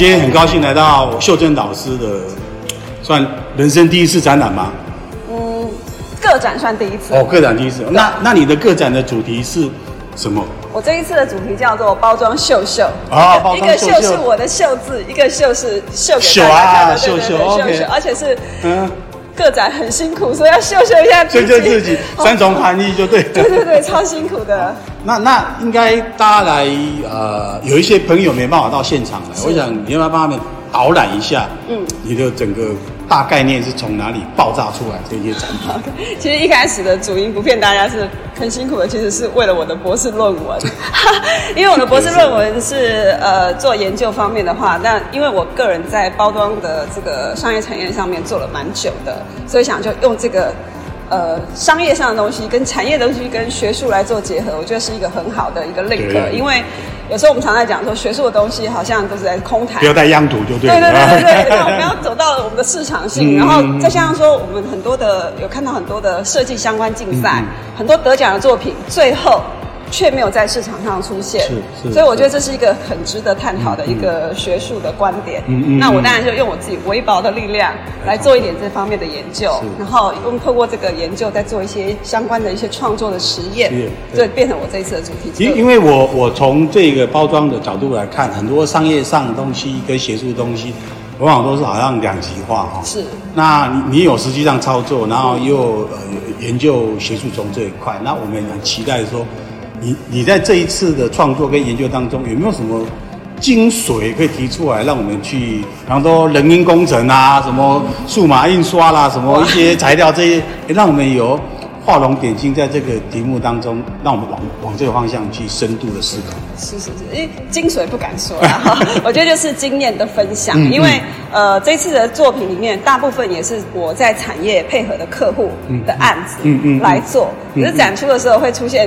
今天很高兴来到秀珍老师的，算人生第一次展览吗？嗯，个展算第一次。哦，个展第一次。那那你的个展的主题是什么？我这一次的主题叫做包装秀秀。啊，包装秀秀。一个秀是我的秀字，一个秀是秀给大家看的。秀秀秀秀，而且是嗯。个展很辛苦，所以要秀秀一下自己，秀秀自己，三重含义就对。对对对，超辛苦的。那那应该大家来呃，有一些朋友没办法到现场来，我想你要不要帮他们导览一下？嗯，你的整个。大概念是从哪里爆炸出来这些产品？其实一开始的主因不骗大家是很辛苦的，其实是为了我的博士论文。因为我的博士论文是呃做研究方面的话，那因为我个人在包装的这个商业产业上面做了蛮久的，所以想就用这个。呃，商业上的东西跟产业的东西跟学术来做结合，我觉得是一个很好的一个 link。因为有时候我们常在讲说，学术的东西好像都是在空谈，不要带央图就对了。对对对对对，那我们要走到我们的市场性，然后再加上说，我们很多的有看到很多的设计相关竞赛，很多得奖的作品，最后。却没有在市场上出现，是是，所以我觉得这是一个很值得探讨的一个学术的观点。嗯嗯，那我当然就用我自己微薄的力量来做一点这方面的研究，然后用透过这个研究再做一些相关的一些创作的实验，所以变成我这一次的主题。因因为我我从这个包装的角度来看，很多商业上的东西跟学术的东西，往往都是好像两极化哈。是。那你你有实际上操作，然后又呃研究学术中这一块，那我们很期待说。你你在这一次的创作跟研究当中，有没有什么精髓可以提出来，让我们去，比方说人因工程啊，什么数码印刷啦，什么一些材料这些，让我们有画龙点睛，在这个题目当中，让我们往往这个方向去深度的思考。是是是，因为精髓不敢说啦，我觉得就是经验的分享。因为呃，这次的作品里面，大部分也是我在产业配合的客户的案子，嗯嗯，来做。可是展出的时候会出现。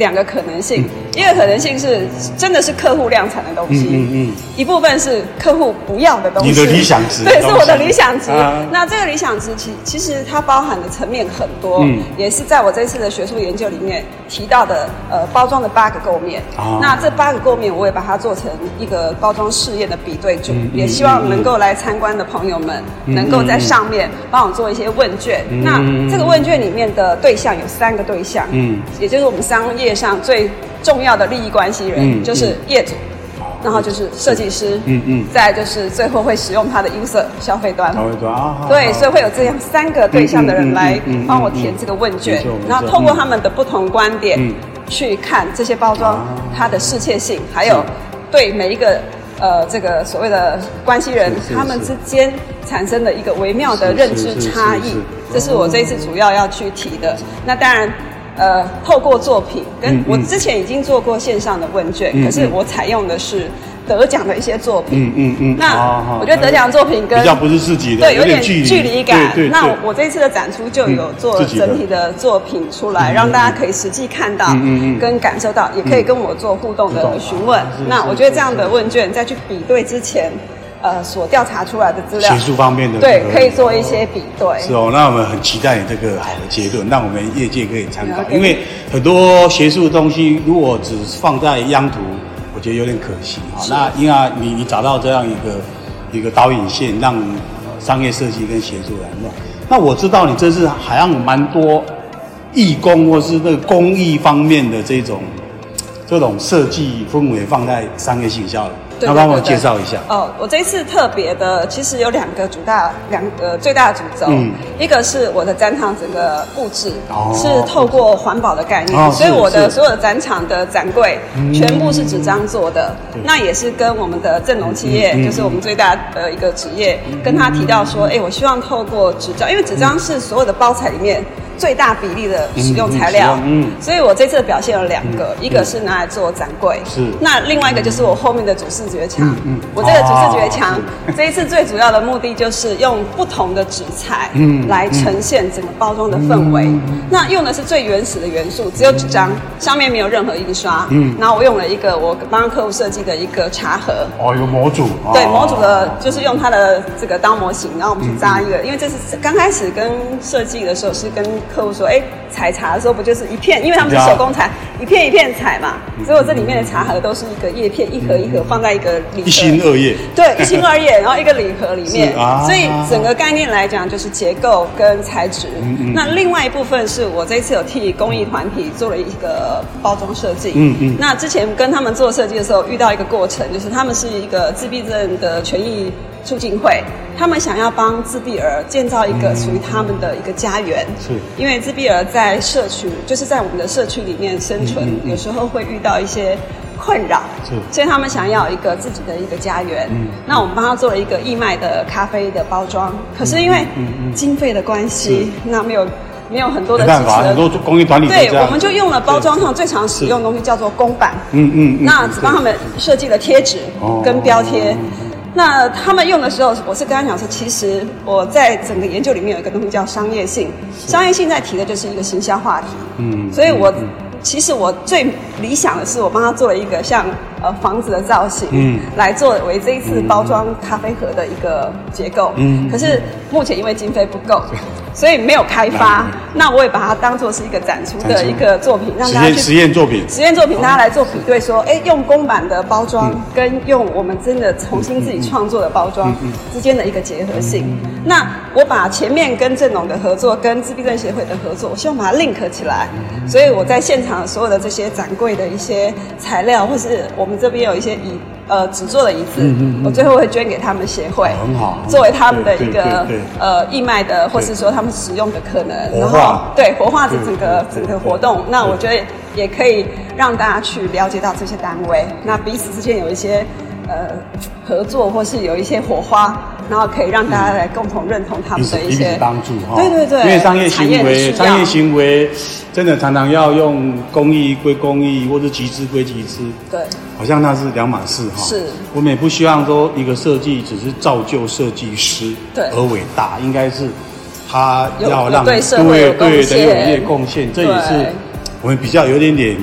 两个可能性，一个可能性是真的是客户量产的东西，嗯嗯，一部分是客户不要的东西。你的理想值，对，是我的理想值。那这个理想值其其实它包含的层面很多，嗯，也是在我这次的学术研究里面提到的，呃，包装的八个构面。那这八个构面，我也把它做成一个包装试验的比对组，也希望能够来参观的朋友们能够在上面帮我做一些问卷。那这个问卷里面的对象有三个对象，嗯，也就是我们商业。上最重要的利益关系人就是业主，然后就是设计师，嗯嗯，再就是最后会使用它的 user 消费端，消费端啊，对，所以会有这样三个对象的人来帮我填这个问卷，然后透过他们的不同观点去看这些包装它的适切性，还有对每一个呃这个所谓的关系人他们之间产生的一个微妙的认知差异，这是我这一次主要要去提的。那当然。呃，透过作品，跟我之前已经做过线上的问卷，可是我采用的是得奖的一些作品。嗯嗯嗯。那我觉得得奖作品跟比较不是自己的，对，有点距离感。对对对，那我这次的展出就有做整体的作品出来，嗯、让大家可以实际看到，跟感受到，也可以跟我做互动的询问。嗯、那我觉得这样的问卷再去比对之前。呃，所调查出来的资料，学术方面的对，可以做一些比对。是哦，那我们很期待你这个好的结论，让我们业界可以参考。因为很多学术的东西，如果只放在央图，我觉得有点可惜啊。那因为你你找到这样一个一个导引线，让商业设计跟学术来弄。那我知道你这是好像蛮多义工或是那个公益方面的这种这种设计氛围放在商业行销的。要帮我介绍一下。哦。我这一次特别的，其实有两个主大两个最大的主轴，嗯、一个是我的展场整个布置、哦、是透过环保的概念，哦、所以我的所有的展场的展柜全部是纸张做的。嗯、那也是跟我们的正隆企业，嗯、就是我们最大的一个职业，嗯、跟他提到说，哎、欸，我希望透过纸张，因为纸张是所有的包材里面。最大比例的使用材料，嗯，嗯，所以我这次的表现有两个，嗯、一个是拿来做展柜，是，那另外一个就是我后面的主视觉墙，嗯，嗯。我这个主视觉墙，哦、这一次最主要的目的就是用不同的纸材，嗯，来呈现整个包装的氛围，嗯嗯、那用的是最原始的元素，只有纸张，上面没有任何印刷，嗯，然后我用了一个我帮客户设计的一个茶盒，哦，有模组，对，模组的就是用它的这个当模型，然后我们去扎一个，因为这是刚开始跟设计的时候是跟。客户说：“哎，采茶的时候不就是一片？因为他们是手工材，一片一片采嘛，所以我这里面的茶盒都是一个叶片，一盒一盒放在一个一心二叶，对，一心二叶，然后一个礼盒里面，所以整个概念来讲就是结构跟材质。那另外一部分是我这一次有替公益团体做了一个包装设计。嗯嗯。那之前跟他们做设计的时候，遇到一个过程，就是他们是一个自闭症的权益促进会，他们想要帮自闭儿建造一个属于他们的一个家园。是。因为自闭儿在社区，就是在我们的社区里面生存，有时候会遇到一些困扰。是。所以他们想要一个自己的一个家园。嗯。那我们帮他做了一个义卖的咖啡的包装，可是因为经费的关系，那没有。没有很多的支持，很多公益团体对，我们就用了包装上最常使用的东西，叫做公版。嗯嗯，那只帮他们设计了贴纸跟标贴。那他们用的时候，我是跟他讲说，其实我在整个研究里面有一个东西叫商业性，商业性在提的就是一个行销话题。嗯，所以我。其实我最理想的是，我帮他做了一个像呃房子的造型，嗯，来作为这一次包装咖啡盒的一个结构，嗯，可是目前因为经费不够，所以没有开发。那我也把它当做是一个展出的一个作品，让大家去实验作品，实验作品，大家来做比对，说，哎，用公版的包装跟用我们真的重新自己创作的包装之间的一个结合性。那我把前面跟郑龙的合作，跟自闭症协会的合作，我希望把它 link 起来，所以我在现场。所有的这些展柜的一些材料，或是我们这边有一些椅，呃，纸做的椅子，嗯嗯嗯、我最后会捐给他们协会，很好，作为他们的一个呃义卖的，或是说他们使用的可能，然后对活化这整个整个活动，那我觉得也可以让大家去了解到这些单位，那彼此之间有一些呃合作，或是有一些火花。然后可以让大家来共同认同他们的一些帮助哈，对对对，因为商业行为，商业行为真的常常要用公益归公益，或者集资归集资，对，好像那是两码事哈。是，我们也不希望说一个设计只是造就设计师对。而伟大，应该是他要让对对对有一些贡献，这也是我们比较有点点。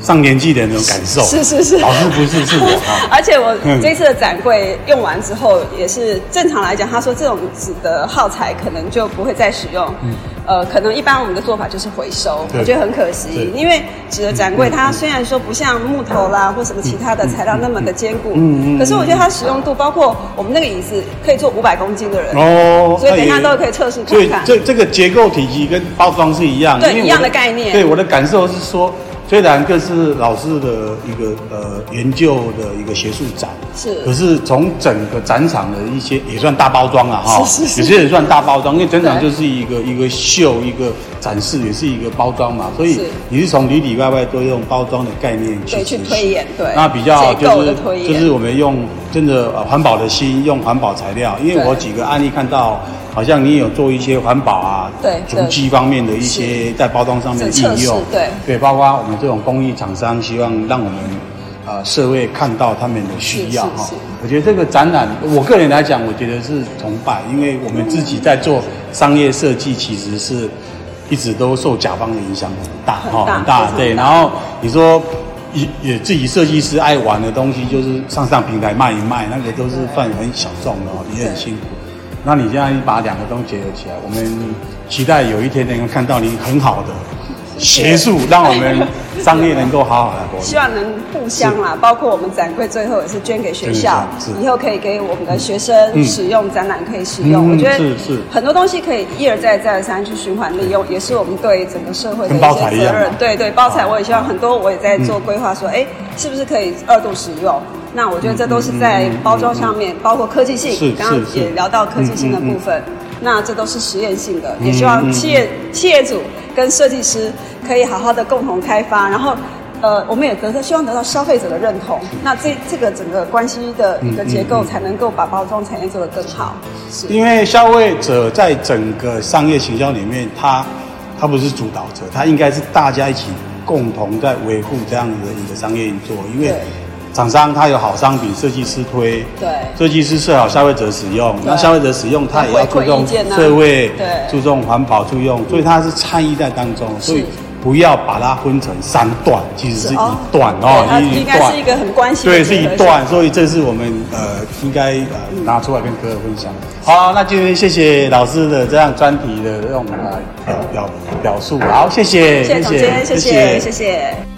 上年纪的那种感受是是是，老师不是是我。而且我这次的展柜用完之后，也是正常来讲，他说这种纸的耗材可能就不会再使用。嗯。呃，可能一般我们的做法就是回收，我觉得很可惜，因为纸的展柜它虽然说不像木头啦或什么其他的材料那么的坚固，嗯嗯。可是我觉得它使用度，包括我们那个椅子可以坐五百公斤的人哦，所以等一下都可以测试看看。所以这这个结构体积跟包装是一样，对，一样的概念。对，我的感受是说。虽然这是老师的一个呃研究的一个学术展，是，可是从整个展场的一些也算大包装了哈，是是是，有些也算大包装，因为展场就是一个一个秀一个展示，也是一个包装嘛，所以你是从里里外外都用包装的概念去去推演，对，那比较就是就是我们用真的呃环保的心，用环保材料，因为我几个案例看到。好像你有做一些环保啊，对，足迹方面的一些在包装上面的应用，对，对，包括我们这种公益厂商，希望让我们啊社会看到他们的需要哈。我觉得这个展览，我个人来讲，我觉得是崇拜，因为我们自己在做商业设计，其实是一直都受甲方的影响很大哈，很大，对。然后你说也也自己设计师爱玩的东西，就是上上平台卖一卖，那个都是算很小众的，也很辛苦。那你现在把两个都结合起来，我们期待有一天能够看到你很好的学术，让我们商业能够好好来。希望能互相啦，包括我们展柜最后也是捐给学校，以后可以给我们的学生使用，展览可以使用。我觉得是很多东西可以一而再再而三去循环利用，也是我们对整个社会的一些责任。对对，包材我也希望很多，我也在做规划，说哎，是不是可以二度使用？那我觉得这都是在包装上面，包括科技性，刚刚也聊到科技性的部分。那这都是实验性的，也希望企业企业主跟设计师可以好好的共同开发，然后呃，我们也得到希望得到消费者的认同。那这这个整个关系的一个结构，才能够把包装产业做得更好。是因为消费者在整个商业行销里面，他他不是主导者，他应该是大家一起共同在维护这样的一个商业运作，因为。厂商他有好商品，设计师推，对，设计师设好，消费者使用，那消费者使用他也要注重社会，对，注重环保注重，所以他是参与在当中，所以不要把它分成三段，其实是一段哦，它应该是一个很关系，对，是一段，所以这是我们呃应该呃拿出来跟各位分享。好，那今天谢谢老师的这样专题的这种呃表表述，好，谢谢，谢谢。谢谢，谢谢。